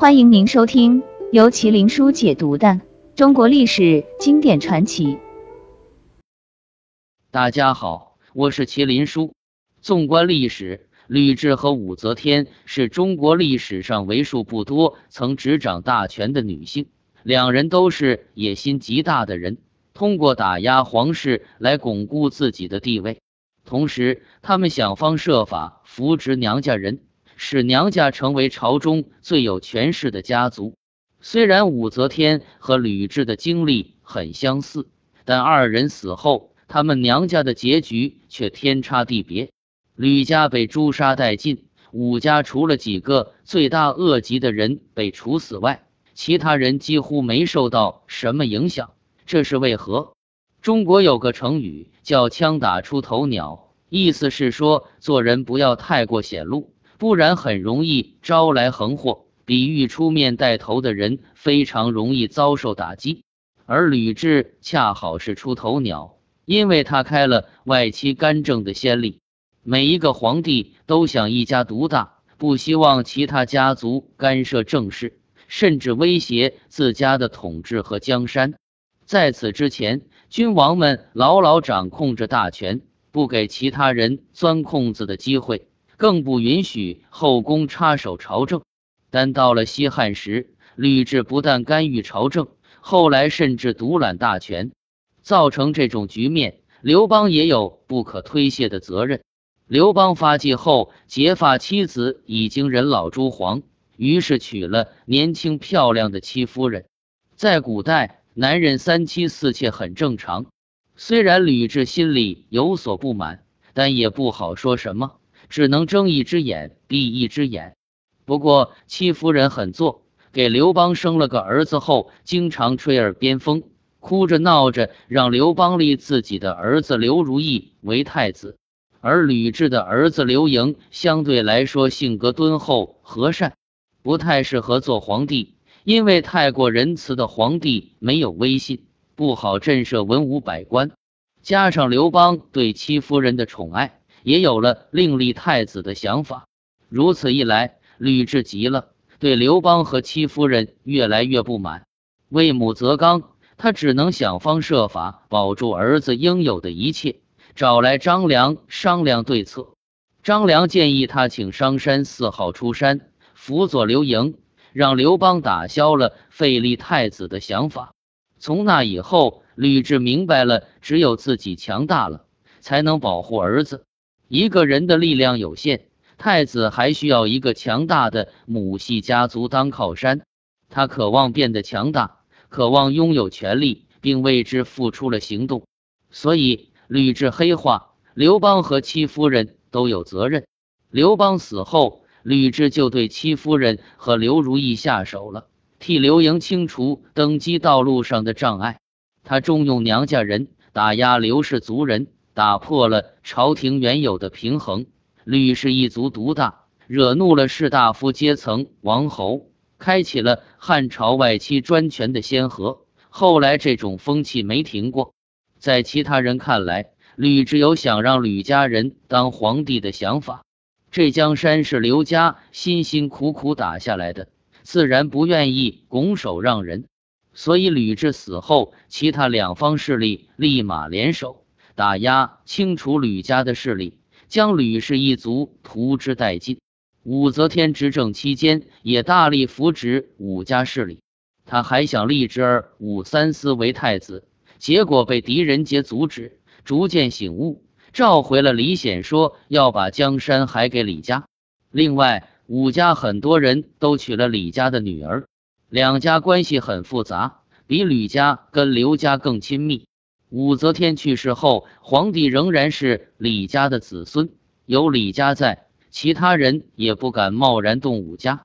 欢迎您收听由麒麟书解读的中国历史经典传奇。大家好，我是麒麟书。纵观历史，吕雉和武则天是中国历史上为数不多曾执掌大权的女性。两人都是野心极大的人，通过打压皇室来巩固自己的地位。同时，他们想方设法扶植娘家人。使娘家成为朝中最有权势的家族。虽然武则天和吕雉的经历很相似，但二人死后，他们娘家的结局却天差地别。吕家被诛杀殆尽，武家除了几个罪大恶极的人被处死外，其他人几乎没受到什么影响。这是为何？中国有个成语叫“枪打出头鸟”，意思是说做人不要太过显露。不然很容易招来横祸，比喻出面带头的人非常容易遭受打击。而吕雉恰好是出头鸟，因为他开了外戚干政的先例。每一个皇帝都想一家独大，不希望其他家族干涉政事，甚至威胁自家的统治和江山。在此之前，君王们牢牢掌控着大权，不给其他人钻空子的机会。更不允许后宫插手朝政，但到了西汉时，吕雉不但干预朝政，后来甚至独揽大权，造成这种局面，刘邦也有不可推卸的责任。刘邦发迹后，结发妻子已经人老珠黄，于是娶了年轻漂亮的戚夫人。在古代，男人三妻四妾很正常。虽然吕雉心里有所不满，但也不好说什么。只能睁一只眼闭一只眼。不过戚夫人很做，给刘邦生了个儿子后，经常吹耳边风，哭着闹着让刘邦立自己的儿子刘如意为太子。而吕雉的儿子刘盈相对来说性格敦厚和善，不太适合做皇帝，因为太过仁慈的皇帝没有威信，不好震慑文武百官。加上刘邦对戚夫人的宠爱。也有了另立太子的想法，如此一来，吕雉急了，对刘邦和戚夫人越来越不满。为母则刚，他只能想方设法保住儿子应有的一切，找来张良商量对策。张良建议他请商山四号出山辅佐刘盈，让刘邦打消了废立太子的想法。从那以后，吕雉明白了，只有自己强大了，才能保护儿子。一个人的力量有限，太子还需要一个强大的母系家族当靠山。他渴望变得强大，渴望拥有权力，并为之付出了行动。所以，吕雉黑化，刘邦和戚夫人都有责任。刘邦死后，吕雉就对戚夫人和刘如意下手了，替刘盈清除登基道路上的障碍。他重用娘家人，打压刘氏族人。打破了朝廷原有的平衡，吕氏一族独大，惹怒了士大夫阶层、王侯，开启了汉朝外戚专权的先河。后来这种风气没停过。在其他人看来，吕雉有想让吕家人当皇帝的想法。这江山是刘家辛辛苦苦打下来的，自然不愿意拱手让人。所以吕雉死后，其他两方势力立马联手。打压、清除吕家的势力，将吕氏一族屠之殆尽。武则天执政期间，也大力扶植武家势力。他还想立侄儿武三思为太子，结果被狄仁杰阻止。逐渐醒悟，召回了李显，说要把江山还给李家。另外，武家很多人都娶了李家的女儿，两家关系很复杂，比吕家跟刘家更亲密。武则天去世后，皇帝仍然是李家的子孙。有李家在，其他人也不敢贸然动武家。